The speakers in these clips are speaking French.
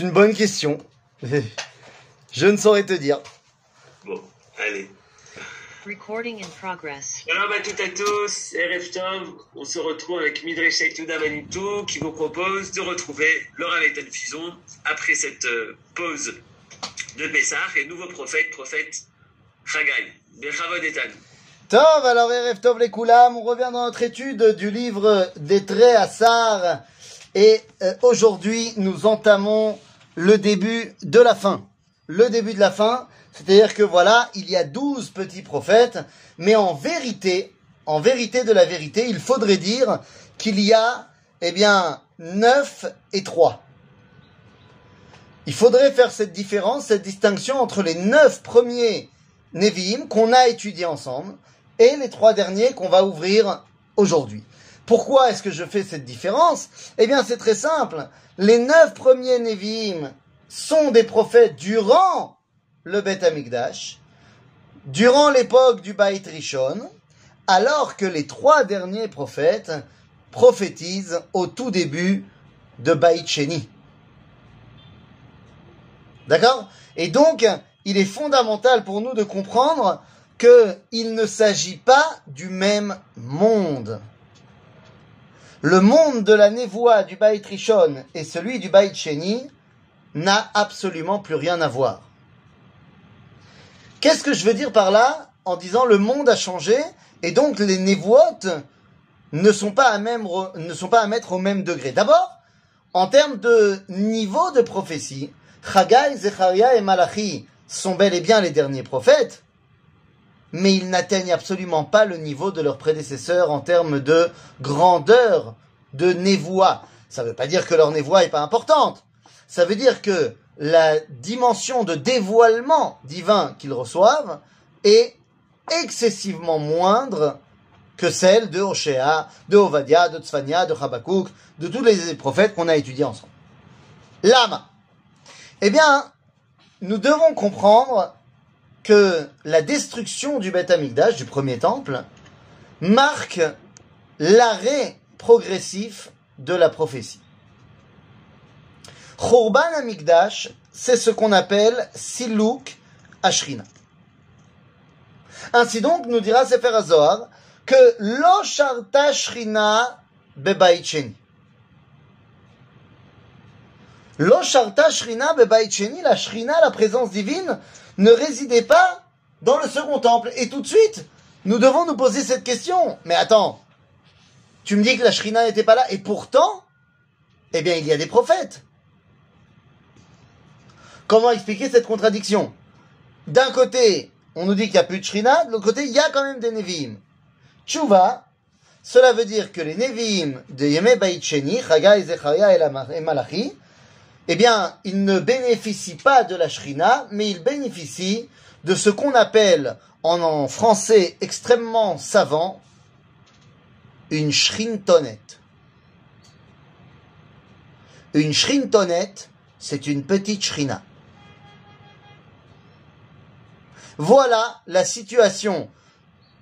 C'est une bonne question. Je ne saurais te dire. Bon, allez. Recording in progress. Shalom à toutes et à tous, Erev Tov, on se retrouve avec Midre Sheikh Yuda Manitou qui vous propose de retrouver Laura Leighton Fison après cette euh, pause de Pessah et nouveau prophète, prophète Chagai, Bechavod Etan. Tov, alors Erev Tov les Koulam, on revient dans notre étude du livre des traits à Sar. Et euh, aujourd'hui, nous entamons le début de la fin. Le début de la fin, c'est-à-dire que voilà, il y a douze petits prophètes, mais en vérité, en vérité de la vérité, il faudrait dire qu'il y a, eh bien, neuf et trois. Il faudrait faire cette différence, cette distinction entre les neuf premiers Nevi'im qu'on a étudiés ensemble et les trois derniers qu'on va ouvrir aujourd'hui. Pourquoi est-ce que je fais cette différence? Eh bien, c'est très simple. Les neuf premiers Nevi'im sont des prophètes durant le Beth Amikdash, durant l'époque du Baït Rishon, alors que les trois derniers prophètes prophétisent au tout début de Baït Sheni. D'accord? Et donc, il est fondamental pour nous de comprendre qu'il ne s'agit pas du même monde. Le monde de la névoie du Baït Rishon et celui du Baït Sheni n'a absolument plus rien à voir. Qu'est-ce que je veux dire par là en disant le monde a changé et donc les névoites ne sont pas à, mettre au même degré? D'abord, en termes de niveau de prophétie, Chagai, Zecharia et Malachi sont bel et bien les derniers prophètes, mais ils n'atteignent absolument pas le niveau de leurs prédécesseurs en termes de grandeur de névoie. Ça ne veut pas dire que leur névoie n'est pas importante. Ça veut dire que la dimension de dévoilement divin qu'ils reçoivent est excessivement moindre que celle de Hoshéa, de Ovadia, de Tzfania, de Habakkuk, de tous les prophètes qu'on a étudiés ensemble. Lama. Eh bien, nous devons comprendre que la destruction du Beth Amikdash, du premier temple, marque l'arrêt progressif de la prophétie. Khorban Amikdash, c'est ce qu'on appelle Siluk Ashrina. Ainsi donc, nous dira Sefer HaZohar que Lo Sharta Shrina Bebait Sheni. Lo Sharta Shrina Bebait Sheni, la Shrina, la présence divine, ne résidait pas dans le second temple. Et tout de suite, nous devons nous poser cette question. Mais attends, tu me dis que la Shrina n'était pas là, et pourtant, eh bien, il y a des prophètes. Comment expliquer cette contradiction? D'un côté, on nous dit qu'il n'y a plus de Shrina, de l'autre côté, il y a quand même des Nevi'im. Tchouva, cela veut dire que les Nevi'im de Yemé Baït Sheni, Zecharia et Malachi, eh bien, ils ne bénéficient pas de la Shrina, mais ils bénéficient de ce qu'on appelle, en, français extrêmement savant, une shrintonette. Une shrintonette, c'est une petite shrina. Voilà la situation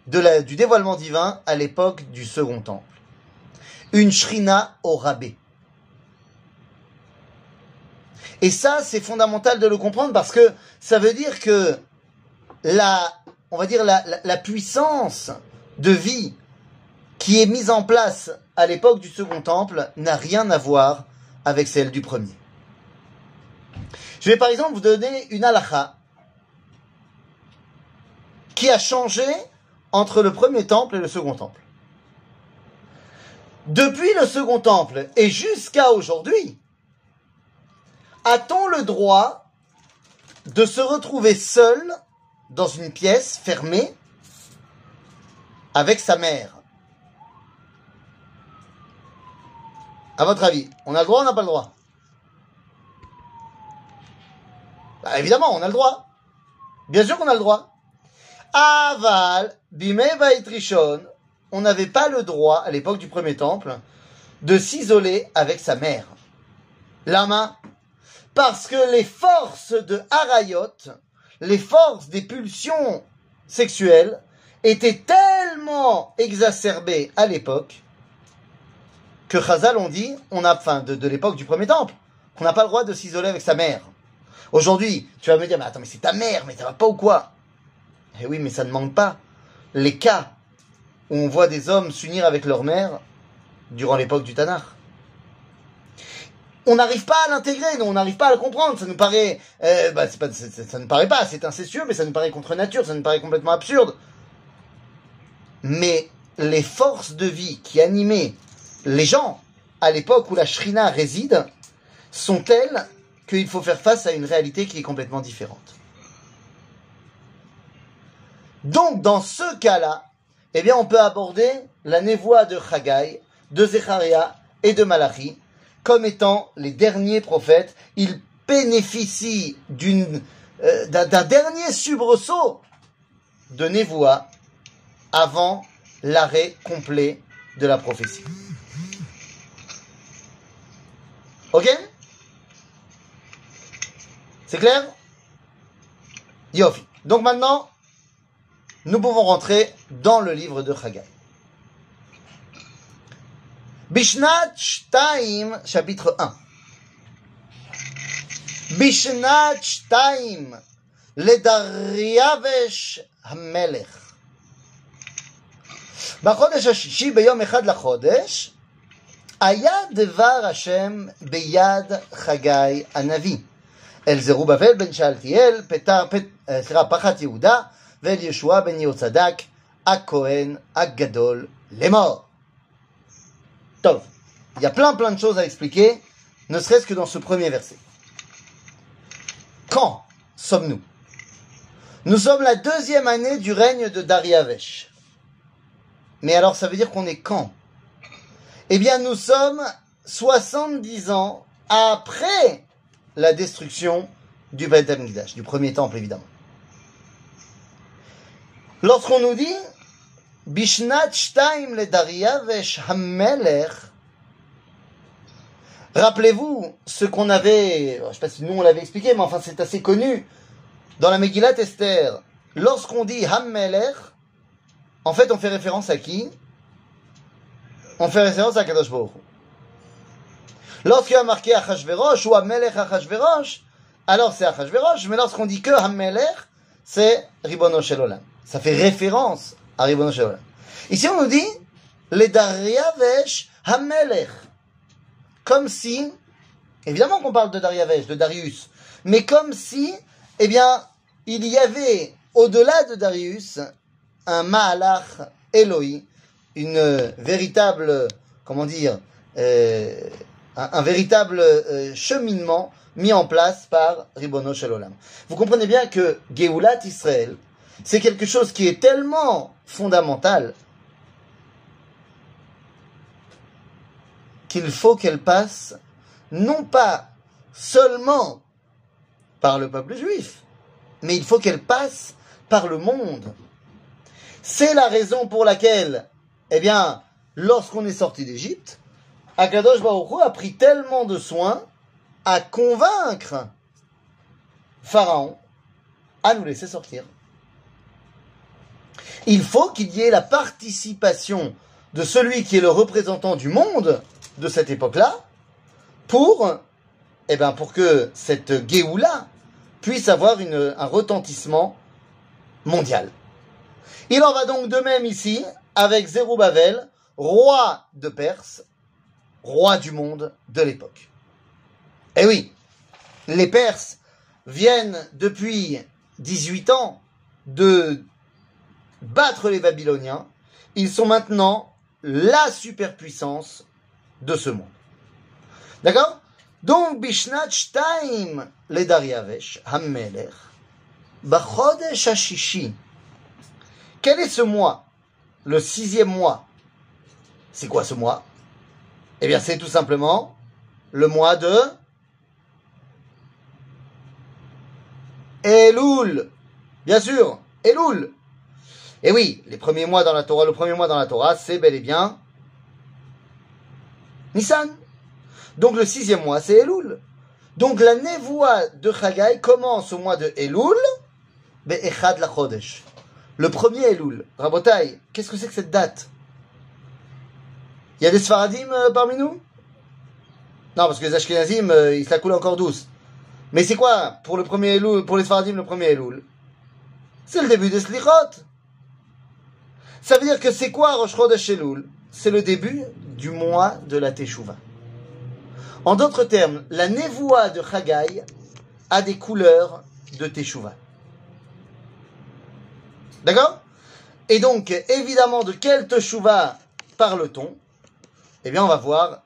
du dévoilement divin à l'époque du Second Temple. Une shrina au rabais. Et ça, c'est fondamental de le comprendre parce que ça veut dire que la, puissance de vie qui est mise en place à l'époque du Second Temple n'a rien à voir avec celle du premier. Je vais par exemple vous donner une halakha qui a changé entre le premier temple et le second temple. Depuis le second temple et jusqu'à aujourd'hui, a-t-on le droit de se retrouver seul dans une pièce fermée avec sa mère? À votre avis, on a le droit ou on n'a pas le droit? Bah, Évidemment, on a le droit. Bien sûr qu'on a le droit. Aval, Bime on n'avait pas le droit, à l'époque du premier temple, de s'isoler avec sa mère. Lama, parce que les forces de Harayot, les forces des pulsions sexuelles, étaient tellement exacerbées à l'époque que Chazal ont dit, on a, enfin, de, l'époque du premier temple, qu'on n'a pas le droit de s'isoler avec sa mère. Aujourd'hui, tu vas me dire, mais attends, mais c'est ta mère, mais ça va pas ou quoi? Eh oui, mais ça ne manque pas. Les cas où on voit des hommes s'unir avec leur mère durant l'époque du Tanakh. On n'arrive pas à l'intégrer, on n'arrive pas à le comprendre. Ça nous paraît, euh, bah, pas, ça ne paraît pas, c'est incestueux, mais ça nous paraît contre nature, ça nous paraît complètement absurde. Mais les forces de vie qui animaient les gens à l'époque où la Shrina réside sont telles qu'il faut faire face à une réalité qui est complètement différente. Donc, dans ce cas-là, eh bien, on peut aborder la névoie de Chagai, de Zecharia et de Malachi comme étant les derniers prophètes. Ils bénéficient euh, d'un, dernier subresaut de névoie avant l'arrêt complet de la prophétie. Ok? C'est clair? Yofi. Donc maintenant, nous pouvons rentrer dans le livre de Chagai. Bishnat Shtaim, chapitre 1. Bishnat Shtaim, לדריווש המלך. בחודש השישי, ביום אחד לחודש, היה דבר השם ביד חגי הנביא. אל זרובבל בן שאלתיאל, פתר, פת, אה, סליחה, פחת יהודה, ואל ישוע בן יהוצדק, הכהן הגדול לאמור. Il y a plein plein de choses à expliquer, ne serait-ce que dans ce premier verset. Quand sommes-nous? Nous sommes la deuxième année du règne de Dariavesh. Mais alors ça veut dire qu'on est quand? Eh bien nous sommes 70 ans après la destruction du Beth du premier temple évidemment. Lorsqu'on nous dit Shtaim le Dariavesh Hammelech, rappelez-vous ce qu'on avait, je sais pas si nous on l'avait expliqué, mais enfin c'est assez connu, dans la Megillat Esther, lorsqu'on dit Hammelech, en fait on fait référence à qui? On fait référence à Kadosh Baruch. Lorsqu'il y a marqué Achashverosh ou Hammelech Achashverosh, alors c'est Achashverosh, mais lorsqu'on dit que Hammelech, c'est Ribono Shel Olam. Ça fait référence Ici on nous dit les Dariavesh Hammelech. Comme si, évidemment qu'on parle de Dariavesh, de Darius, mais comme si, eh bien, il y avait au-delà de Darius un Ma'alach Eloi, une véritable, comment dire, euh, un, un véritable euh, cheminement mis en place par Ribono Shel Olam. Vous comprenez bien que Geulat Israël, c'est quelque chose qui est tellement fondamental qu'il faut qu'elle passe non pas seulement par le peuple juif, mais il faut qu'elle passe par le monde. C'est la raison pour laquelle, eh bien, lorsqu'on est sorti d'Égypte, Akadosh Baruch a pris tellement de soin à convaincre Pharaon à nous laisser sortir. Il faut qu'il y ait la participation de celui qui est le représentant du monde de cette époque-là pour, eh ben, pour que cette Géoula puisse avoir un retentissement mondial. Il en va donc de même ici avec Zérubbabel, roi de Perse, roi du monde de l'époque. Eh oui, les Perses viennent depuis 18 ans de battre les Babyloniens. Ils sont maintenant la superpuissance de ce monde. D'accord? Donc, Bishnat Shtaim le Dariavesh, Hammelech, Bachodesh Hashishi. Quel est ce mois? Le sixième mois. C'est quoi ce mois? Eh bien, c'est tout simplement le mois de Elul. Bien sûr, Elul. Et oui, les premiers mois dans la Torah, le premier mois dans la Torah, c'est bel et bien Nissan. Donc le sixième mois, c'est Elul. Donc la névoie de Chagai commence au mois de Elul, Be'echad la Chodesh. Le premier Elul. Rabotai, qu'est-ce que c'est que cette date? Il y a des Sfaradim euh, parmi nous? Non, parce que les Ashkenazim, euh, ils la coulent encore douce. Mais c'est quoi pour le premier Elul, pour les Sfaradim, le premier Elul? C'est le début des Slichot. Ça veut dire que c'est quoi Rosh Chodesh C'est le début du mois de la Teshuvah. En d'autres termes, la névoie de Chagai a des couleurs de Teshuvah. D'accord? Et donc, évidemment, de quelle Teshuvah parle-t-on? Eh bien, on va voir.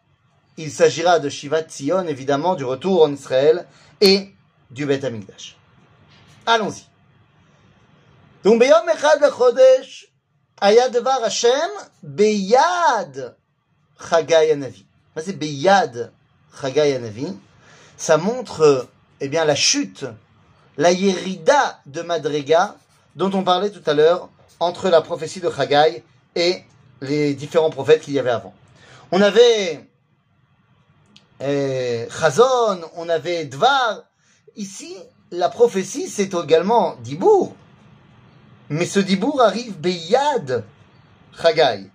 Il s'agira de Shivat Tzion, évidemment, du retour en Israël et du Beth Amikdash. Allons-y. Donc, Beyom Chodesh, Ayadevar Hashem Beyad Chagai Anavi. C'est Beyad Chagai Anavi. Ça montre eh bien, la chute, la yérida de Madrega dont on parlait tout à l'heure entre la prophétie de Chagai et les différents prophètes qu'il y avait avant. On avait eh, Chazon, on avait Dvar. Ici, la prophétie, c'est également Dibour, mais ce Dibour arrive Beyad Chagai.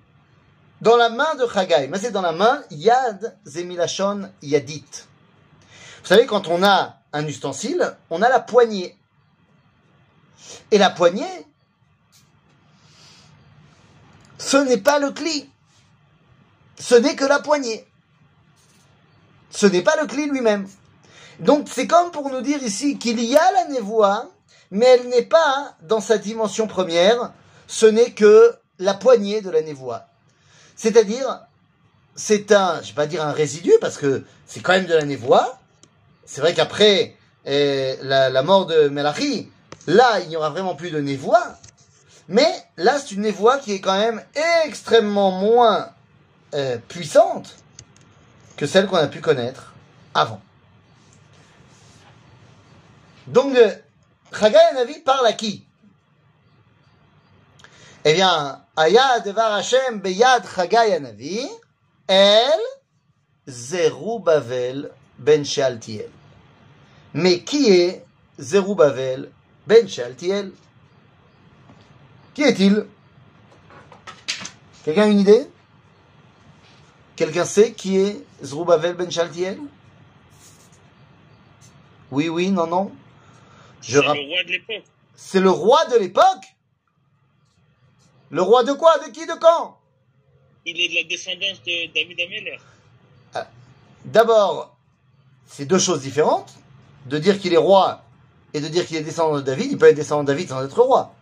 Dans la main de Chagai. Mais c'est dans la main Yad Zemilachon Yadit. Vous savez, quand on a un ustensile, on a la poignée. Et la poignée, ce n'est pas le cli. Ce n'est que la poignée. Ce n'est pas le cli lui-même. Donc c'est comme pour nous dire ici qu'il y a la névoie, mais elle n'est pas dans sa dimension première, ce n'est que la poignée de la névoie. C'est-à-dire, c'est un, je vais pas dire un résidu, parce que c'est quand même de la névoie. C'est vrai qu'après eh, la, la mort de Melachi, là, il n'y aura vraiment plus de névoie. Mais là, c'est une névoie qui est quand même extrêmement moins euh, puissante que celle qu'on a pu connaître avant. Donc, euh, Chagai Hanavi parle à qui? Eh bien, Aya Devar Hashem Beyad Chagai Hanavi, El Zerubbabel ben Shealtiel. Mais qui est Zerubbabel ben Shealtiel? Qui est-il? Quelqu'un a une idée? Quelqu'un sait qui est Zerubbabel ben Shealtiel? Oui, oui, non, non. C'est le roi de l'époque. C'est le roi de l'époque Le roi de quoi? De qui? De quand? Il est de la descendance de David Ameller. D'abord, c'est deux choses différentes. De dire qu'il est roi et de dire qu'il est descendant de David. Il peut être descendant de David sans être roi.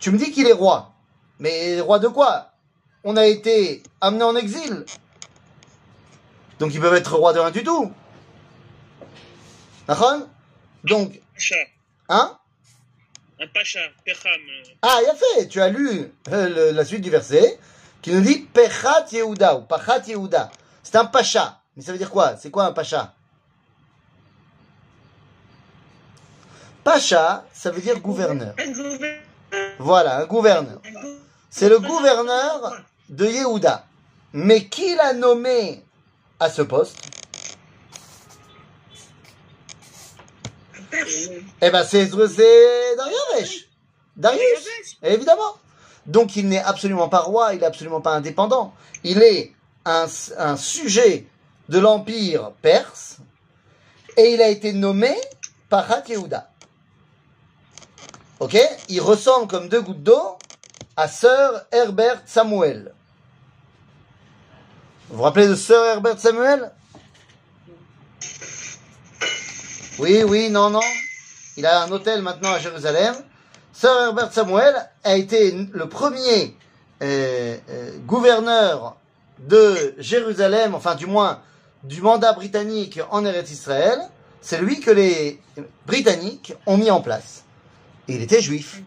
Tu me dis qu'il est roi. Mais roi de quoi? On a été amené en exil. Donc ils peuvent être roi de rien du tout. D'accord? Donc. Hein? Un pacha. Pecham. Ah, il a fait. Tu as lu euh, le- la suite du verset qui nous dit Pechat Yehuda ou Pachat Yehuda. C'est un pacha. Mais ça veut dire quoi? C'est quoi un pacha? Pacha, ça veut dire gouverneur. Voilà, un gouverneur. C'est le gouverneur de Yehuda. Mais qui l'a nommé à ce poste? Perse. Eh ben, c'est Dariavesh. Darius, évidemment. Donc, il n'est absolument pas roi, il n'est absolument pas indépendant. Il est un, un sujet de l'empire perse et il a été nommé Pachat Yehuda. Ok? Il ressemble comme deux gouttes d'eau à Sir Herbert Samuel. Vous vous rappelez de Sir Herbert Samuel? Oui, oui, non, non. Il a un hôtel maintenant à Jérusalem. Sir Herbert Samuel a été le premier euh, euh, gouverneur de Jérusalem, enfin du moins du mandat britannique en Eretz Israël. C'est lui que les Britanniques ont mis en place. Et il était juif.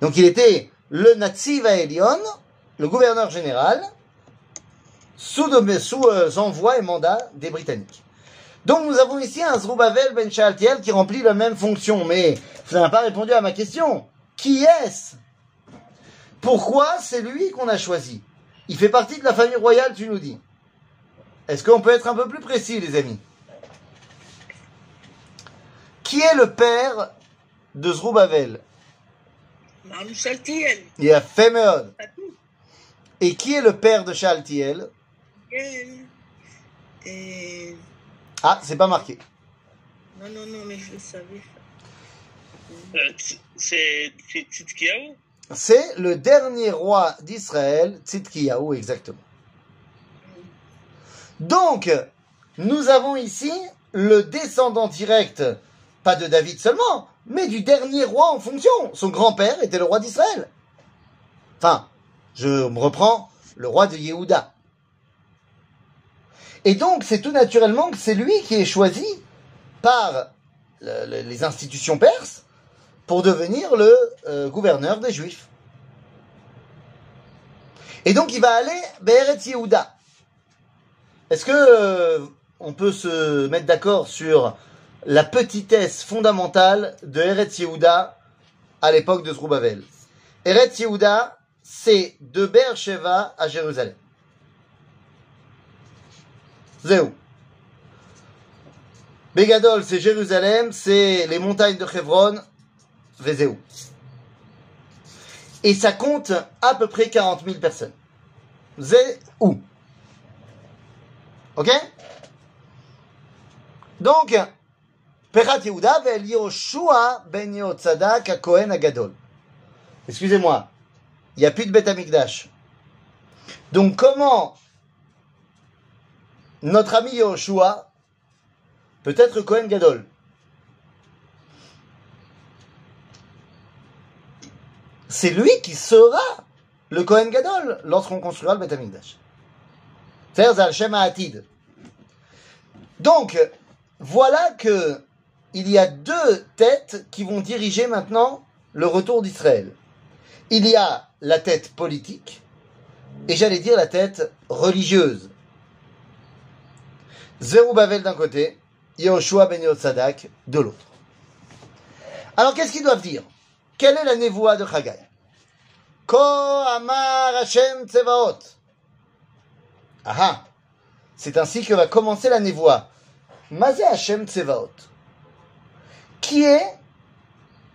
Donc il était le Nazi Elion, le gouverneur général, sous euh, envoi et mandat des Britanniques. Donc nous avons ici un Zroubavel Ben Shaltiel qui remplit la même fonction. Mais vous n'avez pas répondu à ma question. Qui est-ce? Pourquoi c'est lui qu'on a choisi? Il fait partie de la famille royale, tu nous dis. Est-ce qu'on peut être un peu plus précis, les amis? Qui est le père de Zroubavel? Manou Saltiel. Il a fait Meod. Pas tout. Et qui est le père de Shaltiel Ah, c'est pas marqué. Non, non, non, mais je le savais. Euh, c'est Tzidkiyahu C'est le dernier roi d'Israël, Tzidkiyahu, exactement. Donc, nous avons ici le descendant direct, pas de David seulement, mais du dernier roi en fonction. Son grand-père était le roi d'Israël. Enfin, je me reprends, le roi de Yehuda. Et donc, c'est tout naturellement que c'est lui qui est choisi par le- le- les institutions perses pour devenir le euh, gouverneur des Juifs. Et donc il va aller Be'eretz Yehuda. Est-ce que euh, on peut se mettre d'accord sur la petitesse fondamentale de Eretz Yehuda à l'époque de Zrubavel Eretz Yehuda, c'est de Beersheba à Jérusalem. Zéou. Begadol, c'est Jérusalem, c'est les montagnes de Hebron, Vezéou. Et ça compte à peu près 40 000 personnes. Zéou. Ok? Donc, Perat Yehuda vel Yoshua ben Yotzadak à Kohen Agadol. Excusez-moi, il n'y a plus de Beth Amikdash. Donc comment notre ami Yoshua peut être Kohen Gadol c'est lui qui sera le Kohen Gadol lorsqu'on construira le Beth Amikdash. C'est-à-dire. Donc, voilà que il y a deux têtes qui vont diriger maintenant le retour d'Israël. Il y a la tête politique et j'allais dire la tête religieuse. Zerubbabel d'un côté, Yehoshua ben Yotzadak de l'autre. Alors qu'est-ce qu'ils doivent dire? Quelle est la névoie de Chagai? Ko Amar Hashem Tsevaot. Ah C'est ainsi que va commencer la névoie. Mazé Hashem Tsevaot. Qui est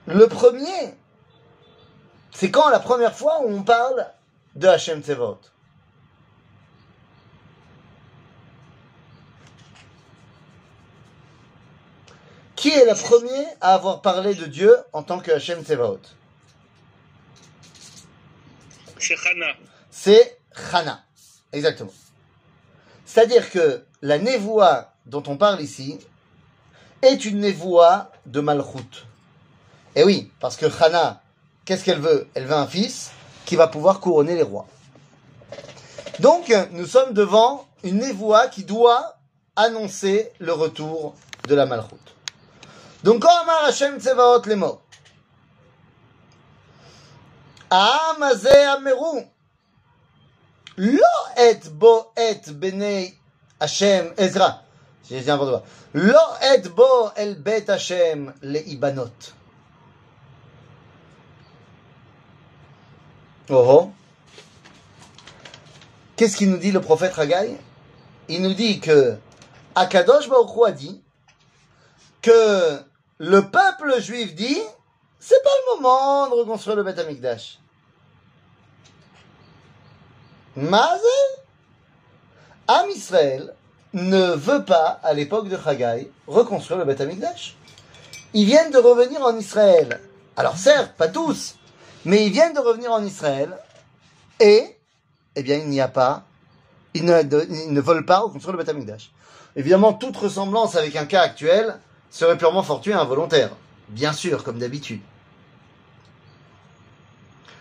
le premier? C'est quand la première fois où on parle de Hashem Tsevaot Qui est le premier à avoir parlé de Dieu en tant que Hashem Tsevaot C'est Hana. C'est Chana. Exactement. C'est-à-dire que la névoie dont on parle ici est une névoie de Malchut. Et oui, parce que Chana, qu'est-ce qu'elle veut? Elle veut un fils qui va pouvoir couronner les rois. Donc, nous sommes devant une névoie qui doit annoncer le retour de la Malchut. Donc, quand Amar Hashem Tsevaot les mots. העם הזה אמרו, לא את בו את בני השם, עזרא, שיש לי n'importe quoi, לא את בו אל בית השם להיבנות. Oh oh. Qu'est-ce qu'il nous dit le prophète Haggai Il nous dit que Akadosh Baruch Hu a dit que le peuple juif dit c'est pas le moment de reconstruire le Beth Amikdash. Mazé Am Israël ne veut pas, à l'époque de Haggai, reconstruire le Beth Amikdash. Ils viennent de revenir en Israël. Alors certes, pas tous, mais ils viennent de revenir en Israël et, eh bien, il n'y a pas, ils ne, ils ne veulent pas reconstruire le Beth Amikdash. Évidemment, toute ressemblance avec un cas actuel serait purement fortuit et involontaire. Bien sûr, comme d'habitude.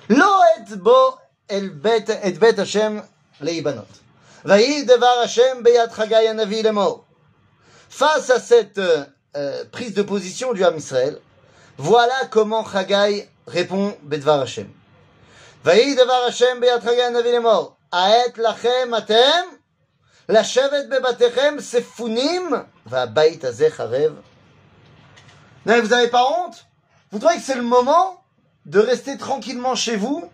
לא את בו אל בית, את בית השם להיבנות. ויהי דבר השם ביד חגי הנביא לאמור. Face à cette euh, euh, prise de position du Ham Israël, voilà comment Chagai répond Bedvar Hashem. ויהי דבר השם ביד חגי הנביא לאמור. העת לכם אתם לשבת בבתיכם ספונים והבית הזה חרב. non, vous n'avez pas honte? Vous trouvez que c'est le moment de rester tranquillement chez vous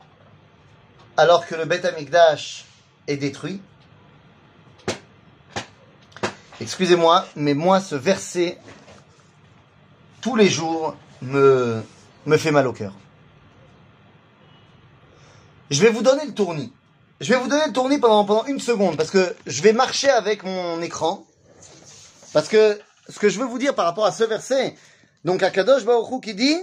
alors que le Beth Amikdash est détruit? Excusez-moi, mais moi, ce verset, tous les jours, me, me fait mal au cœur. Je vais vous donner le tournis. Je vais vous donner le tournis pendant, pendant une seconde parce que je vais marcher avec mon écran Parce que ce que je veux vous dire par rapport à ce verset, donc à Kadosh Baruch Hu qui dit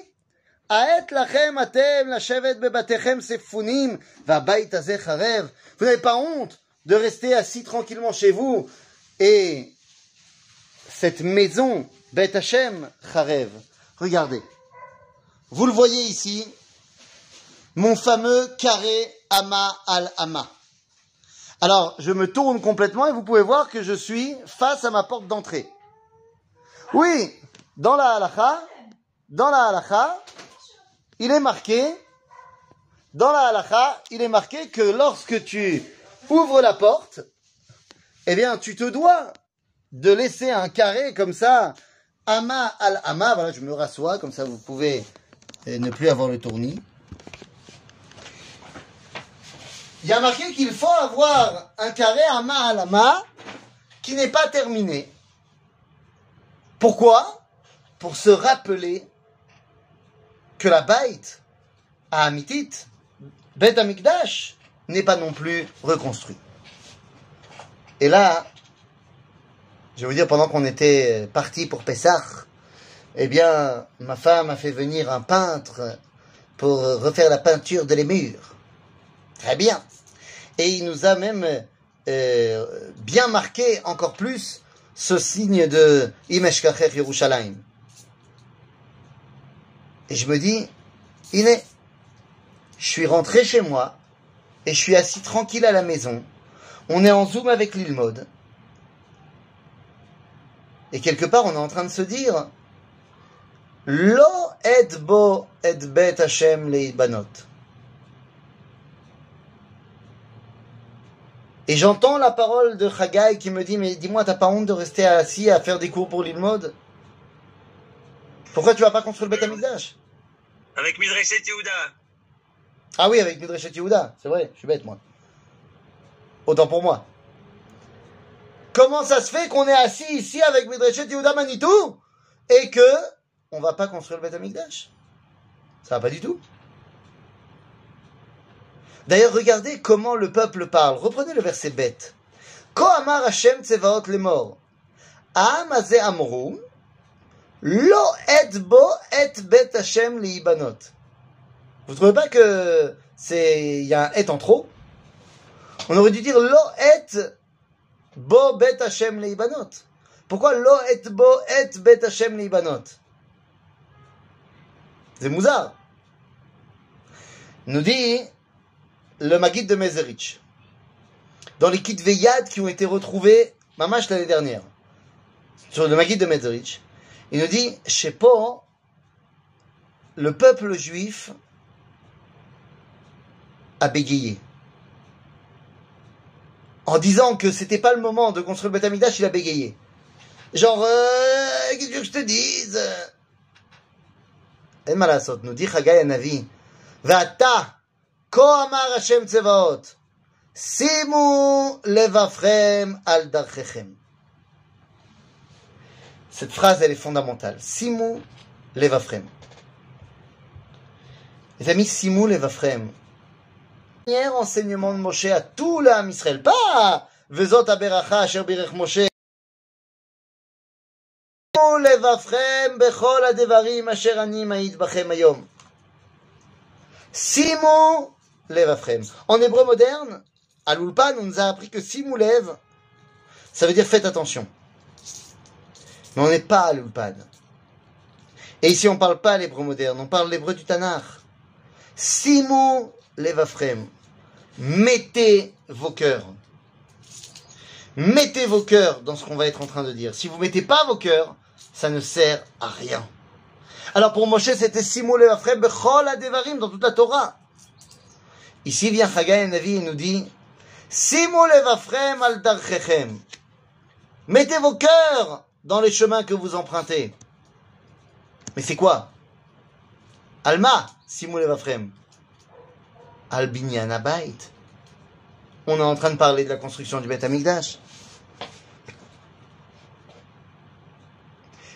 Aet lachem atem lashevet bebatechem sefunim va'bayit hazeh charev. Vous n'avez pas honte de rester assis tranquillement chez vous et cette maison Bet Hashem charev. Regardez. Vous le voyez ici, mon fameux carré Ama al Ama. Alors, je me tourne complètement et vous pouvez voir que je suis face à ma porte d'entrée. Oui, dans la halakha, dans la il est marqué, dans la il est marqué que lorsque tu ouvres la porte, eh bien, tu te dois de laisser un carré comme ça, ama al ama, voilà, je me rassois, comme ça vous pouvez euh, ne plus avoir le tournis. Il y a marqué qu'il faut avoir un carré ama al ama qui n'est pas terminé. Pourquoi? Pour se rappeler que la Baït à Amitit, Bet Amikdash, n'est pas non plus reconstruit. Et là, je vais vous dire, pendant qu'on était parti pour Pessah, eh bien, ma femme a fait venir un peintre pour refaire la peinture de les murs. Très bien. Et il nous a même euh, bien marqué encore plus ce signe de Imeshkacher Yerushalayim. Et je me dis, Iné, je suis rentré chez moi et je suis assis tranquille à la maison. On est en zoom avec l'île mode. Et quelque part, on est en train de se dire, Lo et bo et bet Hashem banot. Et j'entends la parole de Chagai qui me dit, mais dis-moi, t'as pas honte de rester assis à faire des cours pour l'île mode? Pourquoi tu vas pas construire le Beth Amikdash? Avec Midreshet Yehuda. Ah oui, avec Midreshet Yehuda, c'est vrai, je suis bête moi. Autant pour moi. Comment ça se fait qu'on est assis ici avec Midreshet Yehuda Manitou et que on va pas construire le Beth Amikdash? Ça va pas du tout. D'ailleurs, regardez comment le peuple parle. Reprenez le verset bête. Ko amar Hashem tsevaot les morts. Am amru. Lo et bo et bet Hashem liibanot. Vous trouvez pas que c'est, il y a un et en trop? On aurait dû dire lo et bo bet Hashem liibanot. Pourquoi lo et bo et bet Hashem liibanot? C'est mouzard. Nous dit le Maguid de Mezerich. Dans les kits Veyad qui ont été retrouvés, mamash l'année dernière, sur le Maguid de Mezerich, il nous dit, chez Po, le peuple juif a bégayé. En disant que c'était pas le moment de construire le Beth Amikdash, il a bégayé. Genre, euh, qu'est-ce que je te dise? אין מה לעשות, nous dit חגי הנביא, ואתה, כה אמר השם צבאות, שימו לבבכם על דרככם. cette phrase, elle est fondamentale. Simu levafrem. Les amis, Simu levafrem. Premier enseignement de Moshe à tout l'âme Israël. Pas Vezot aberacha asher birech Moshe. Simu levafrem bechol adevarim asher ani ma'id bachem ayom. Simu levafrem. En hébreu moderne, à l'Ulpan, on nous a appris que Simu lev, ça veut dire faites attention. Mais on n'est pas à l'Ulpan. Et ici, on ne parle pas l'hébreu moderne, on parle l'hébreu du Tanakh. Simu levafrem. Mettez vos cœurs. Mettez vos cœurs dans ce qu'on va être en train de dire. Si vous mettez pas vos cœurs, ça ne sert à rien. Alors pour Moshe, c'était Simu levafrem bechol adevarim dans toute la Torah. Ici vient Chagai Navi et nous dit Simu levafrem al darchechem. Mettez vos cœurs dans les chemins que vous empruntez. Mais c'est quoi? Alma, Simu levafrem. Al binyan abayit. On est en train de parler de la construction du Beth Amikdash.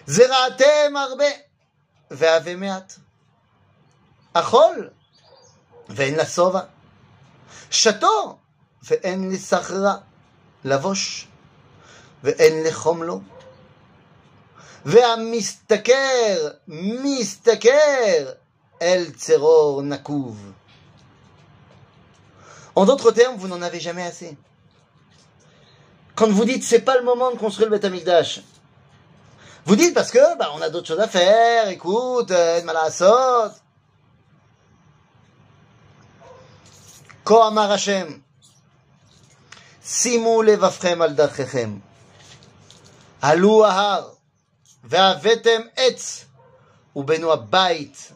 Zeratem arbe ve'ave meat. Achol ve'en la sova. Château ve'en le sachra. Lavosh ve'en le chomlo. והמסתכר, מסתכר, el tzeror nakouv. En d'autres termes, vous n'en avez jamais assez. Quand vous dites c'est pas le moment de construire le Beth Amikdash, vous dites parce que bah, on a d'autres choses à faire, écoute, euh, malasot. Ko amar Hashem, שימו לבבכם על דרככם. עלו ההר, והבאתם עץ, ובנו הבית,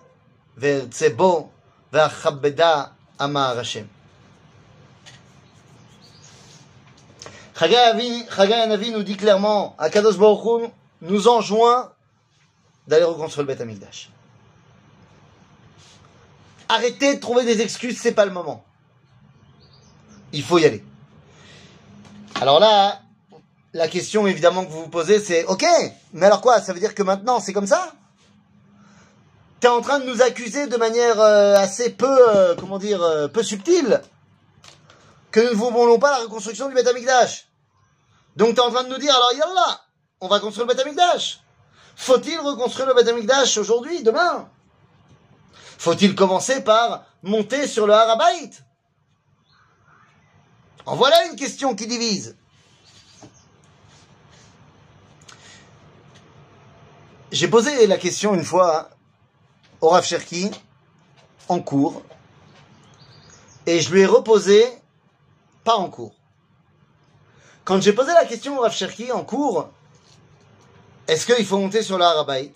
וארצה בו, ואכבדה אמר השם. Chagai Avi- Chagai Hanavi nous dit clairement, Akadosh Baruch Hu nous enjoint d'aller reconstruire le Beth Amikdash. Arrêtez de trouver des excuses, c'est pas le moment. Il faut y aller. Alors là, la question évidemment que vous vous posez, c'est ok, mais alors quoi Ça veut dire que maintenant c'est comme ça? T'es en train de nous accuser de manière euh, assez peu, euh, comment dire, euh, peu subtile, que nous ne voulons pas la reconstruction du Beth Amikdash. Donc t'es en train de nous dire, alors yallah, on va construire le Beth Amikdash. Faut-il reconstruire le Beth Amikdash aujourd'hui, demain? Faut-il commencer par monter sur le Harabait? En voilà une question qui divise. J'ai posé la question une fois au Rav Cherki en cours et je lui ai reposé pas en cours. Quand j'ai posé la question au Rav Cherki en cours, est-ce qu'il faut monter sur Harabait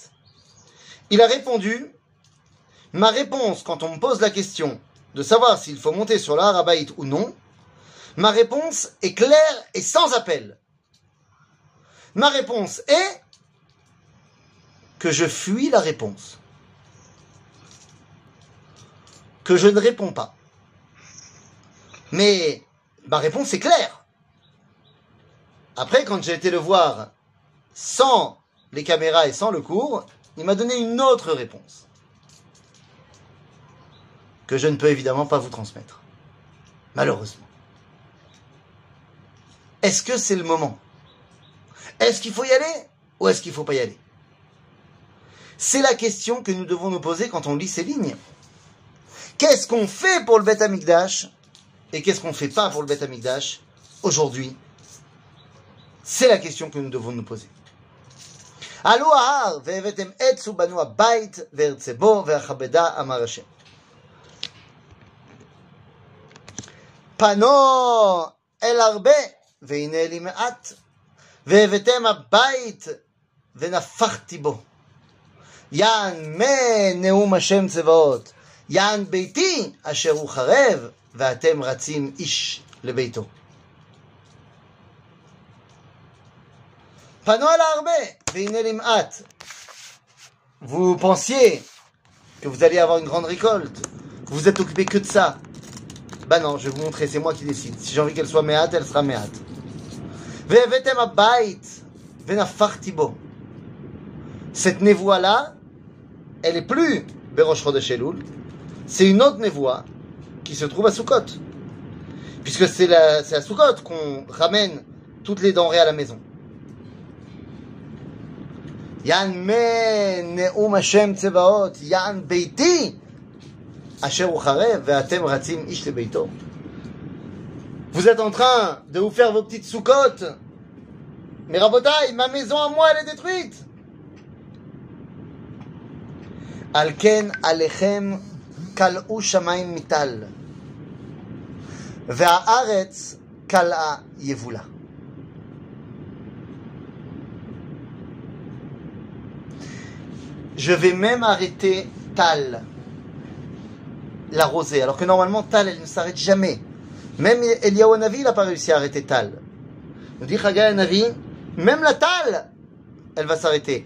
Il a répondu, ma réponse quand on me pose la question de savoir s'il faut monter sur Harabait ou non, ma réponse est claire et sans appel. Ma réponse est que je fuis la réponse. Que je ne réponds pas. Mais ma réponse est claire. Après, quand j'ai été le voir sans les caméras et sans le cours, il m'a donné une autre réponse. Que je ne peux évidemment pas vous transmettre. Malheureusement. Est-ce que c'est le moment? Est-ce qu'il faut y aller ou est-ce qu'il ne faut pas y aller? C'est la question que nous devons nous poser quand on lit ces lignes. Qu'est-ce qu'on fait pour le Beth Amikdash et qu'est-ce qu'on ne fait pas pour le Beth Amikdash aujourd'hui C'est la question que nous devons nous poser. עלו ההר והבאתם עץ ובנו הבית וארצה בו ואכבדה אמר השם. פנו אל הרבה והנה לי מעט והבאתם הבית ונפחתי בו. יען מה נאום השם צבאות, יען ביתי אשר הוא חרב ואתם רצים איש לביתו. פנו על הרבה, והנה למעט. Vous pensiez que vous alliez avoir une grande récolte, que vous êtes occupé que de ça. Bah non, je vais vous montrer, c'est moi qui décide. Si j'ai envie qu'elle soit méate, elle sera méate. והבאתם הבית ונפחתי בו. Cette névoie-là, elle n'est plus Berosh Chodesh Elul, c'est une autre névoie qui se trouve à Soukot. Puisque c'est à Soukot qu'on ramène toutes les denrées à la maison. Yan me neum Hashem tsevaot, yan beiti, asher ucharev, ve'atem ratzim ish beito. Vous êtes en train de vous faire vos petites soukottes. Mais Rabotai, ma maison à moi, elle est détruite. Yevula. Je vais même arrêter tal, la rosée, alors que normalement tal, elle ne s'arrête jamais. Même Eliyahu Navi, n'a pas réussi à arrêter tal. Nous dit Chagai Navi, même la tal, elle va s'arrêter.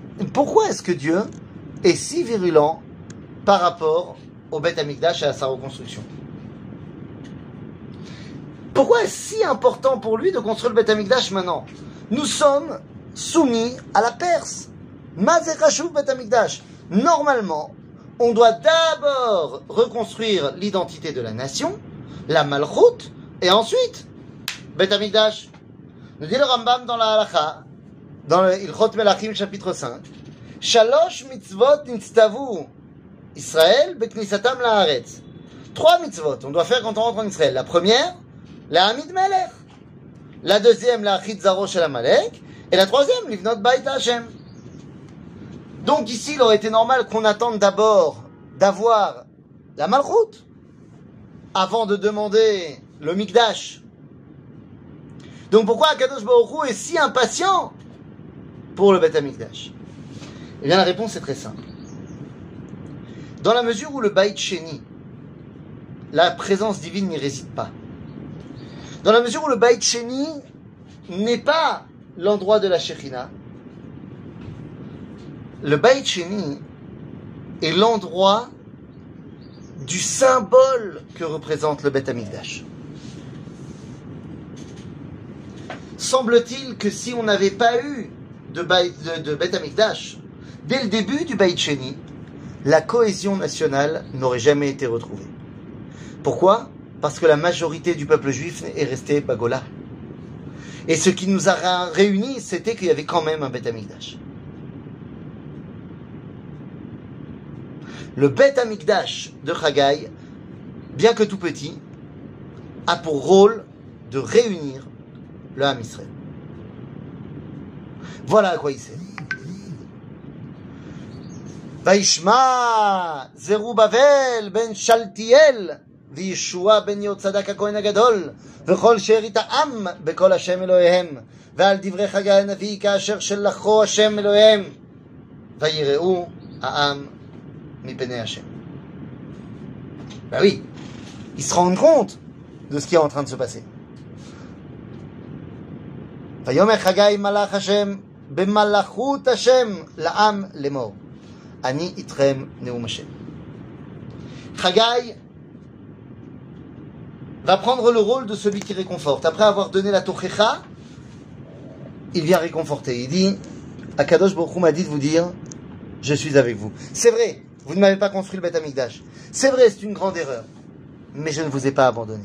pourquoi est-ce que Dieu est si virulent par rapport au Beth Amikdash et à sa reconstruction? Pourquoi est-ce si important pour lui de construire le Beth Amikdash maintenant? Nous sommes soumis à la Perse. Mazekashuv Beth Amikdash. Normalement, on doit d'abord reconstruire l'identité de la nation, la malchoute, et ensuite, Beth Amikdash. Nous dit le Rambam dans la Halacha, dans le Melachim chapitre 5, Shalosh mitzvot nitztavu Israël beknisatam laaretz. Trois mitzvot, on doit faire quand on rentre en Israël. La première, la Hamid Melech. La deuxième, la Achid. Et la troisième, Livnot Bait Hashem. Donc ici, il aurait été normal qu'on attende d'abord d'avoir la Malchut avant de demander le Mikdash. Donc pourquoi Akadosh Baruch est si impatient pour le Beth Amikdash Eh bien la réponse est très simple. Dans la mesure où le Beit Sheni, la présence divine n'y réside pas. Dans la mesure où le Beit Sheni n'est pas l'endroit de la Shekhinah, le Beit Sheni est l'endroit du symbole que représente le Beth Amikdash. Semble-t-il que si on n'avait pas eu de, de, de Beth Amikdash, dès le début du Beit Sheni, la cohésion nationale n'aurait jamais été retrouvée. Pourquoi? Parce que la majorité du peuple juif est restée Bagola. Et ce qui nous a réunis, c'était qu'il y avait quand même un Beth Amikdash. Le Beth Amikdash de Chagai, bien que tout petit, a pour rôle de réunir le Ham. Voilà à quoi il sert. וישמע זרובבל בן שלתיאל וישוע בן יהוצדק הכהן הגדול וכל שארית העם בקול השם אלוהיהם ועל דברי חגי הנביא כאשר שלחו השם אלוהיהם ויראו העם מפני השם. Ben oui, ils se rendent compte de ce qui est en train de se passer. ויאמר חגי מלאך השם במלאכות השם לעם לאמור. אני איתכם נאום השם. Chagai va prendre le rôle de celui qui réconforte. Après avoir donné la Tochecha, il vient réconforter. Il dit, Akadosh Baruch Hu m'a dit de vous dire, je suis avec vous. C'est vrai, vous ne m'avez pas construit le Beth Amikdash. C'est vrai, c'est une grande erreur. Mais je ne vous ai pas abandonné.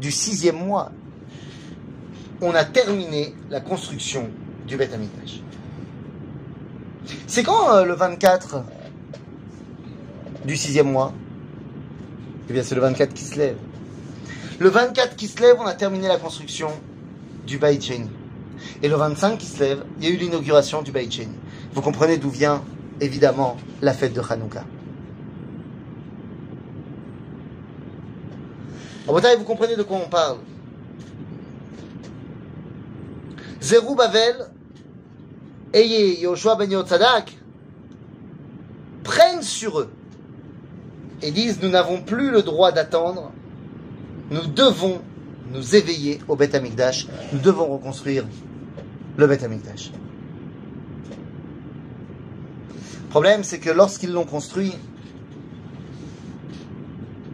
du sixième mois, on a terminé la construction du Beth. C'est quand euh, le 24 du sixième mois? Eh bien, c'est le 24 qui se lève. Le 24 qui se lève, on a terminé la construction du Beit Sheni. Et le 25 qui se lève, il y a eu l'inauguration du Beit Sheni. Vous comprenez d'où vient, évidemment, la fête de Hanouka. Rabotai, vous comprenez de quoi on parle. Zerubbabel et Yoshua ben Yotzadak prennent sur eux et disent nous n'avons plus le droit d'attendre, nous devons nous éveiller au Beth Amikdash, nous devons reconstruire le Beth Amikdash. Le problème, c'est que lorsqu'ils l'ont construit,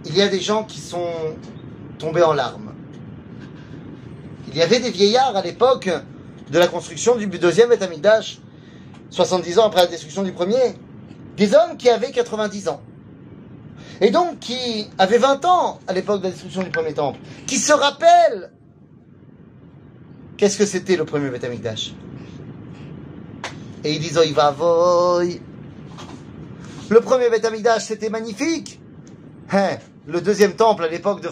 il y a des gens qui sont tombés en larmes. Il y avait des vieillards à l'époque de la construction du deuxième Beth Amikdash, 70 ans après la destruction du premier, des hommes qui avaient 90 ans. Et donc qui avaient 20 ans à l'époque de la destruction du premier temple, qui se rappellent qu'est-ce que c'était le premier Beth Amikdash. Et ils disent, oh, il va voy. Le premier Beth Amikdash, c'était magnifique. Hein, le deuxième temple à l'époque de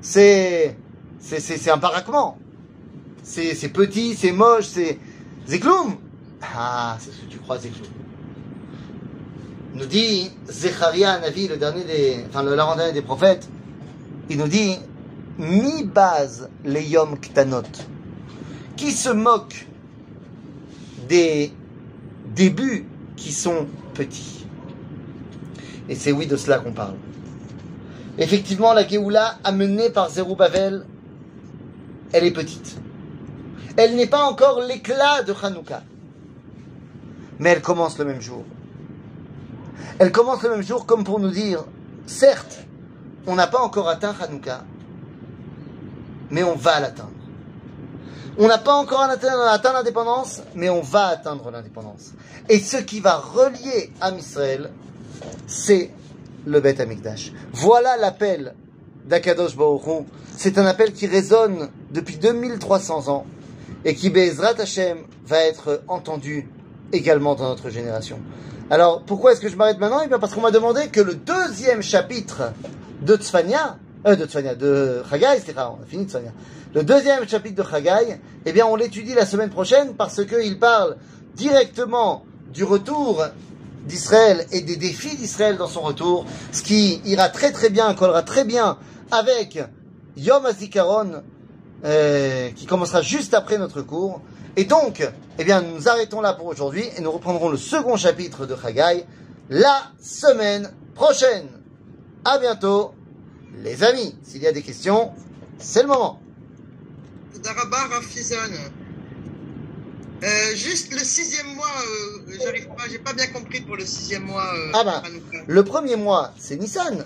c'est, c'est, c'est, c'est un baraquement. c'est c'est petit, c'est moche, c'est Zekloum. Ah, c'est ce que tu crois, Zekloum. Nous dit Zecharia Navi, le dernier des, enfin le l'avant-dernier des prophètes, il nous dit mi base les yom ktanot, qui se moque des débuts qui sont petits. Et c'est oui de cela qu'on parle. Effectivement, la Géoula amenée par Zerubbabel, elle est petite. Elle n'est pas encore l'éclat de Hanouka. Mais elle commence le même jour. Elle commence le même jour comme pour nous dire, certes, on n'a pas encore atteint Hanouka, mais on va l'atteindre. On n'a pas encore atteint, l'indépendance, mais on va atteindre l'indépendance. Et ce qui va relier Israël, c'est le Beth Amikdash. Voilà l'appel d'Akadosh Baruch Hu. C'est un appel qui résonne depuis 2300 ans et qui, Bezrat Hashem, va être entendu également dans notre génération. Alors, pourquoi est-ce que je m'arrête maintenant? Eh bien, parce qu'on m'a demandé que le deuxième chapitre de Tzfania, euh, de Tzfania, de Chagai, c'est on a fini Tzfania. Le deuxième chapitre de Chagai, eh bien, on l'étudie la semaine prochaine parce qu'il parle directement du retour d'Israël et des défis d'Israël dans son retour, ce qui ira très très bien, collera très bien avec Yom HaZikaron, euh, qui commencera juste après notre cours. Et donc, eh bien, nous arrêtons là pour aujourd'hui et nous reprendrons le second chapitre de Chagai la semaine prochaine. À bientôt, les amis. S'il y a des questions, c'est le moment. Euh, juste le sixième mois, euh, j'arrive pas, j'ai pas bien compris pour le sixième mois. Euh, Ah bah. Le premier mois, c'est Nissan.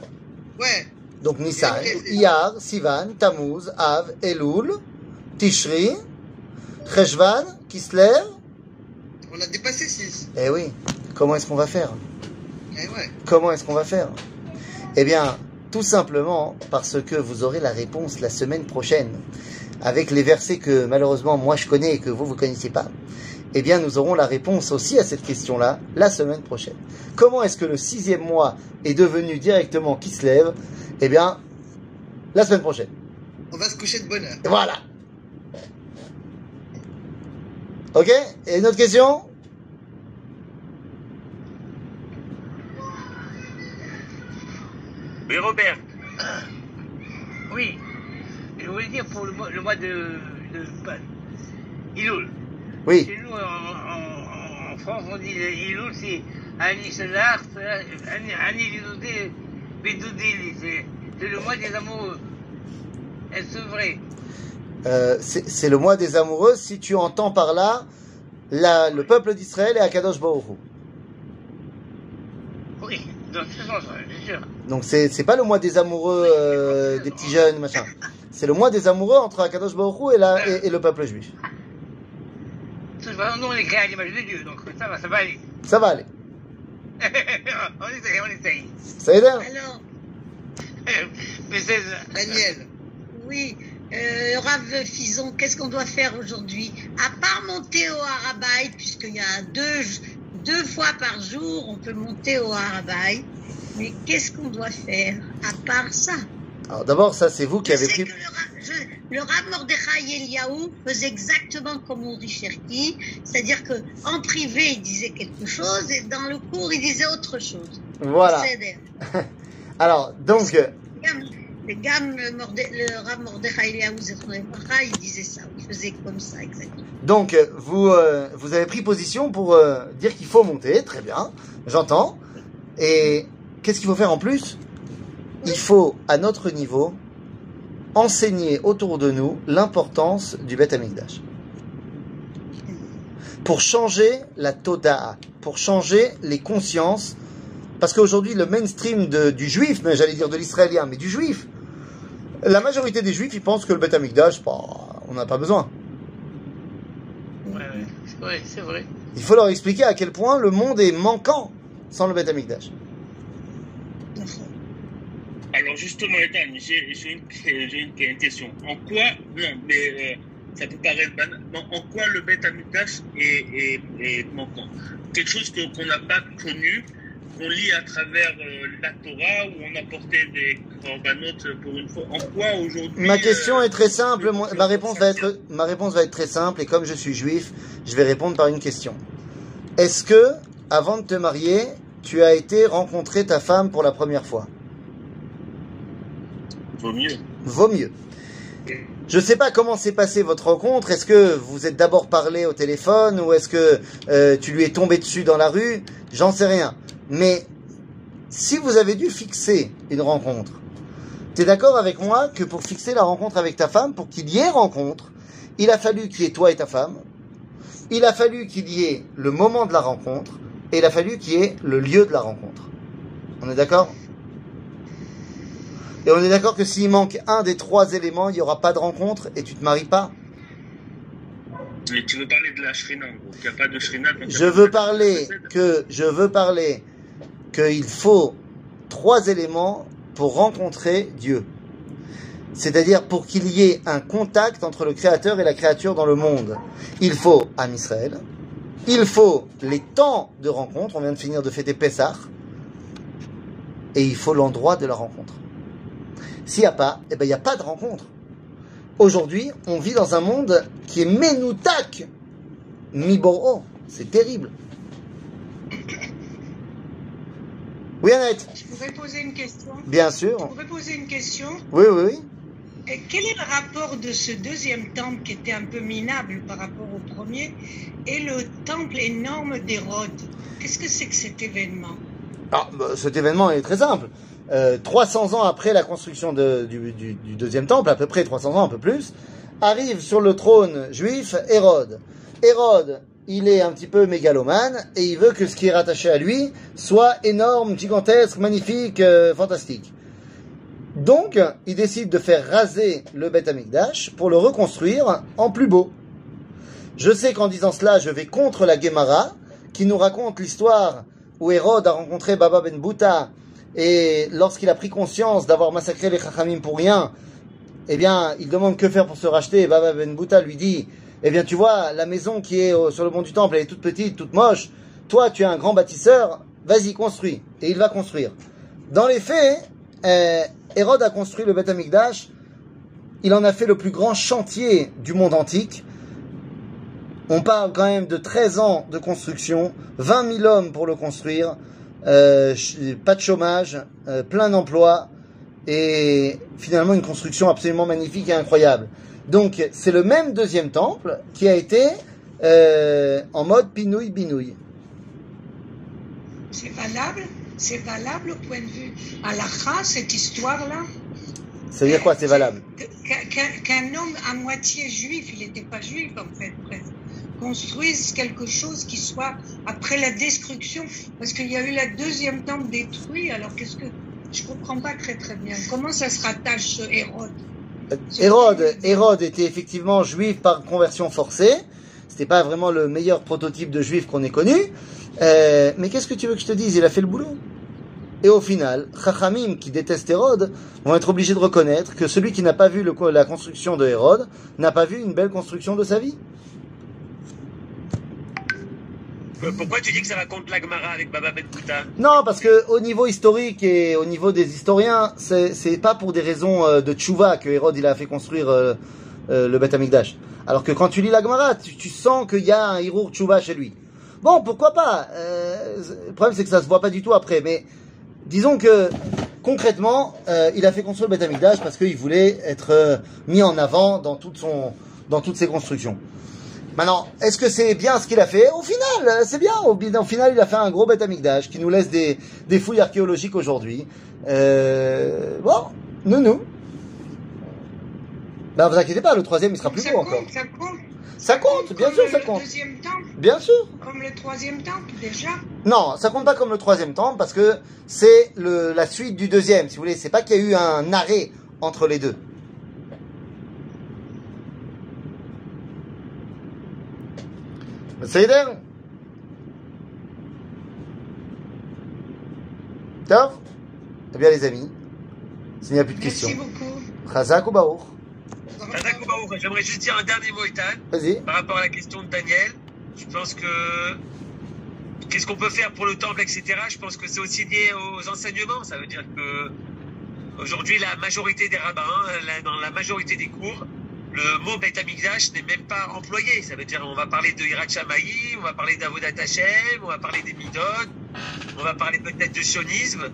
Ouais, Donc Nissan, c'est- Iyar, Sivan, Tammuz, Av, Elul, Tishri, Cheshvan, Kislev. on a dépassé 6. Eh oui, comment est-ce qu'on va faire? Eh ouais. Comment est-ce qu'on va faire? Eh bien, tout simplement parce que vous aurez la réponse la semaine prochaine, avec les versets que malheureusement moi je connais et que vous vous connaissez pas. Eh bien, nous aurons la réponse aussi à cette question-là la semaine prochaine. Comment est-ce que le sixième mois est devenu directement qui se lève? Eh bien, la semaine prochaine. On va se coucher de bonne heure. Voilà. Ok? Et une autre question? Oui, Robert. Oui, je voulais dire pour le mois, le mois de, de Iloul. Oui. Chez nous, en, en- en France, on dit Iloul, c'est Ani Solar, Ani Lidoudé, Bédoudé, c'est le mois des amoureux. Est-ce vrai? Euh, c'est le mois des amoureux si tu entends par là la- le peuple d'Israël et Akadosh Baruch. Oui, dans ce sens-là, bien sûr. Donc c'est pas le mois des amoureux euh, des petits jeunes machin. C'est le mois des amoureux entre Akadosh Baruch et, la, et, et le peuple juif. Toute façon, nous, on est créés à l'image de Dieu, donc ça va, ça va aller. Ça va aller. on essaye, on essaye. Ça aide Alors, Mais c'est Daniel, oui, euh, Rav Fison, qu'est-ce qu'on doit faire aujourd'hui? À part monter au Harabaï, puisqu'il y a deux, deux fois par jour, on peut monter au Harabaï. Mais qu'est-ce qu'on doit faire à part ça? Alors d'abord ça c'est vous qui avez pris le, Rav Mordechai Eliaou faisait exactement comme on dit Cherki, c'est-à-dire que en privé il disait quelque chose et dans le cours il disait autre chose. voilà. Alors donc Le gamme, le, Rav Mordechai Eliaou il disait ça, il faisait comme ça exactement. donc vous euh, vous avez pris position pour euh, dire qu'il faut monter, très bien. J'entends. Et qu'est-ce qu'il faut faire en plus? Il faut à notre niveau enseigner autour de nous l'importance du Beth Amikdash. Pour changer la Toda'a, pour changer les consciences, parce qu'aujourd'hui le mainstream de- du juif, mais j'allais dire de l'israélien, mais du juif, la majorité des juifs, ils pensent que le Beth Amikdash, bah, on n'a pas besoin. Ouais, ouais, c'est vrai, c'est vrai. Il faut leur expliquer à quel point le monde est manquant sans le Beth Amikdash. Alors justement, Ethan, j'ai une, question. En quoi, non, mais euh, ça peut paraître banal, mais en quoi le mutage est, est, est manquant? Quelque chose qu'on n'a pas connu qu'on lit à travers euh, la Torah où on apportait des corbanotes pour une fois. En quoi aujourd'hui Ma question euh, est très simple. Moi, ma réponse va être, ma réponse va être très simple. Et comme je suis juif, je vais répondre par une question. Est-ce que, avant de te marier, tu as été rencontrer ta femme pour la première fois? Vaut mieux. Vaut mieux. Je sais pas comment s'est passée votre rencontre. Est-ce que vous êtes d'abord parlé au téléphone ou est-ce que euh, tu lui es tombé dessus dans la rue? J'en sais rien. Mais si vous avez dû fixer une rencontre, tu es d'accord avec moi que pour fixer la rencontre avec ta femme, pour qu'il y ait rencontre, il a fallu qu'il y ait toi et ta femme, il a fallu qu'il y ait le moment de la rencontre et il a fallu qu'il y ait le lieu de la rencontre. On est d'accord? Et on est d'accord que s'il manque un des trois éléments, il n'y aura pas de rencontre et tu te maries pas. Mais tu veux parler de la shrina, en gros. Il n'y a pas de shrina. Je veux parler que je veux parler qu'il faut trois éléments pour rencontrer Dieu. C'est-à-dire pour qu'il y ait un contact entre le Créateur et la créature dans le monde. Il faut Am Israël, il faut les temps de rencontre, on vient de finir de fêter Pessah, et il faut l'endroit de la rencontre. S'il n'y a pas, eh ben il n'y a pas de rencontre. Aujourd'hui, on vit dans un monde qui est menoutak, miboro. C'est terrible. Oui, Annette Je pourrais poser une question. Bien Je sûr. pourrais poser une question. Oui, oui, oui. Et quel est le rapport de ce deuxième temple qui était un peu minable par rapport au premier et le temple énorme d'Hérode? Qu'est-ce que c'est que cet événement? Ah, bah, cet événement est très simple. Euh, 300 ans après la construction de- du, du- du deuxième temple, à peu près 300 ans, un peu plus, arrive sur le trône juif Hérode. Hérode, il est un petit peu mégalomane et il veut que ce qui est rattaché à lui soit énorme, gigantesque, magnifique, euh, fantastique. Donc, il décide de faire raser le Beth Amikdash pour le reconstruire en plus beau. Je sais qu'en disant cela, je vais contre la Gemara, qui nous raconte l'histoire où Hérode a rencontré Baba Ben Bouta, et lorsqu'il a pris conscience d'avoir massacré les Chachamim pour rien, eh bien, il demande que faire pour se racheter, et Baba Ben lui dit, eh bien, tu vois, la maison qui est sur le mont du temple, elle est toute petite, toute moche, toi, tu es un grand bâtisseur, vas-y, construis. Et il va construire. Dans les faits, euh, Hérode a construit le Beth Amikdash, il en a fait le plus grand chantier du monde antique, on parle quand même de 13 ans de construction, 20 000 hommes pour le construire, euh, pas de chômage, euh, plein d'emplois et finalement une construction absolument magnifique et incroyable. Donc c'est le même deuxième temple qui a été euh, en mode pinouille binouille. C'est valable C'est valable au point de vue halakha, cette histoire-là? Ça veut dire quoi C'est valable? qu'un homme à moitié juif, il n'était pas juif en fait, presque, construise quelque chose qui soit après la destruction. Parce qu'il y a eu la deuxième temple détruit, alors qu'est-ce que. Je comprends pas très très bien. Comment ça se rattache Hérode? Hérode, Hérode était effectivement juif par conversion forcée. C'était pas vraiment le meilleur prototype de juif qu'on ait connu. Euh, mais qu'est-ce que tu veux que je te dise? Il a fait le boulot. Et au final, Chachamim, qui détestent Hérode, vont être obligés de reconnaître que celui qui n'a pas vu le- la construction de Hérode n'a pas vu une belle construction de sa vie. Euh, Pourquoi tu dis que ça raconte l'Agmara avec Baba Ben Non, parce que au niveau historique et au niveau des historiens, c'est pas pour des raisons euh, de tchouva que Hérode il a fait construire euh, euh, le Beth Amikdash. Alors que quand tu lis la Gemara, tu, tu sens qu'il y a un hirour tchouva chez lui. Bon, pourquoi pas euh, Le problème c'est que ça se voit pas du tout après, mais disons que concrètement, euh, il a fait construire le Beth Amikdash parce qu'il voulait être euh, mis en avant dans toute son dans toutes ses constructions. Maintenant, est-ce que c'est bien ce qu'il a fait Au final, euh, c'est bien. Au, final, il a fait un gros Beth Amikdash qui nous laisse des, des fouilles archéologiques aujourd'hui. Euh, bon, nous, nous. Ben, vous inquiétez pas, le troisième, il sera plus ça beau compte, encore. ça compte. Ça compte, bien Comme sûr, le ça compte. deuxième temple, Bien sûr. comme le troisième temple déjà. Non, ça compte pas comme le troisième temple parce que c'est le, la suite du deuxième, si vous voulez. C'est pas qu'il y a eu un arrêt entre les deux. בסדר? טוב? Eh bien les amis, s'il n'y a plus de Merci questions. beaucoup. Chazak ou Baruch Tata Koubaouk, J'aimerais juste dire un dernier mot, Ethan, Vas-y. par rapport à la question de Daniel. Je pense que qu'est-ce qu'on peut faire pour le temple, etc. Je pense que c'est aussi lié aux enseignements. Ça veut dire que aujourd'hui, la majorité des rabbins, la- dans la majorité des cours, le mot Beth n'est même pas employé. Ça veut dire on va parler de Hirat Shamaï, on va parler d'Avodat Hashem, on va parler des Midot, on va parler peut-être de sionisme,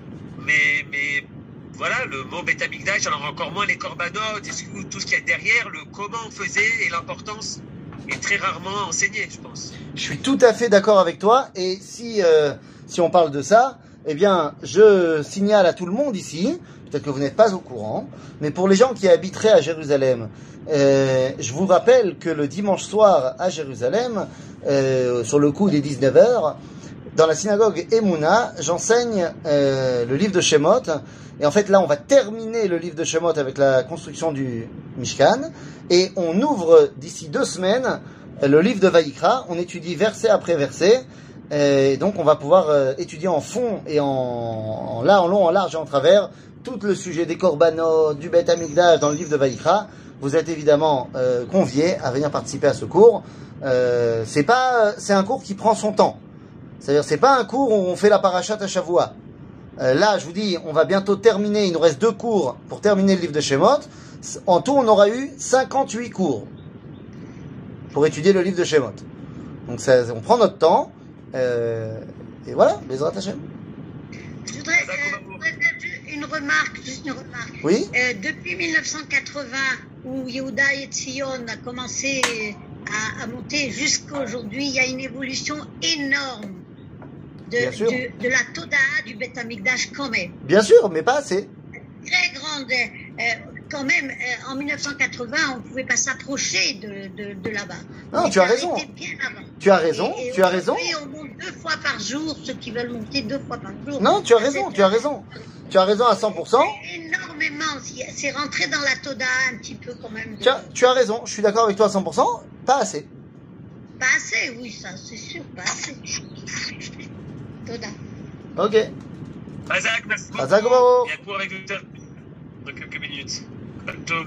mais, mais voilà, le mot Beth alors encore moins les corbanotes, tout ce qu'il y a derrière, le comment on faisait et l'importance est très rarement enseigné, je pense. Je suis tout à fait d'accord avec toi. Et si, euh, si on parle de ça, eh bien, je signale à tout le monde ici, peut-être que vous n'êtes pas au courant, mais pour les gens qui habiteraient à Jérusalem, euh, je vous rappelle que le dimanche soir à Jérusalem, euh, sur le coup des 19h, dans la synagogue Emouna, j'enseigne euh, le livre de Shemot. Et en fait, là, on va terminer le livre de Shemot avec la construction du Mishkan. Et on ouvre d'ici deux semaines le livre de Vaïkra. On étudie verset après verset. Et donc, on va pouvoir étudier en fond et en, en, en long, en large et en travers tout le sujet des korbanot, du Beth Amikdash dans le livre de Vaïkra. Vous êtes évidemment euh, conviés à venir participer à ce cours. Euh, c'est pas, c'est un cours qui prend son temps. C'est-à-dire, c'est pas un cours où on fait la parachat à Shavua. Euh, là, je vous dis, on va bientôt terminer. Il nous reste deux cours pour terminer le livre de Shemot. En tout, on aura eu 58 cours pour étudier le livre de Shemot. Donc, ça, on prend notre temps. Euh, et voilà, les Hashem. Je voudrais, euh, je voudrais faire ju- une remarque, juste une remarque. Oui Euh, depuis 1980, où Yehuda et Tzion a commencé à, à monter jusqu'à aujourd'hui, il y a une évolution énorme de, Bien sûr. de, de la Toda du Beth Amikdash quand même. Bien sûr, mais pas assez. Très grande. euh, quand même, euh, en 1980, on ne pouvait pas s'approcher de, de, de là-bas. Non, On tu as raison. arrêté bien avant. Tu as raison, tu as raison. Deux fois par jour, ceux qui veulent monter deux fois par jour. Non, tu as raison, tu as raison. Tu as raison à 100%. Énormément. C'est rentré dans la Toda un petit peu quand même. de- Tu as, tu as raison, je suis d'accord avec toi à 100%. Pas assez. Pas assez, oui, ça, c'est sûr, pas assez. Toda. Ok. Azak, merci beaucoup. Azak, bravo. Il y a cours avec le quelques minutes. Top.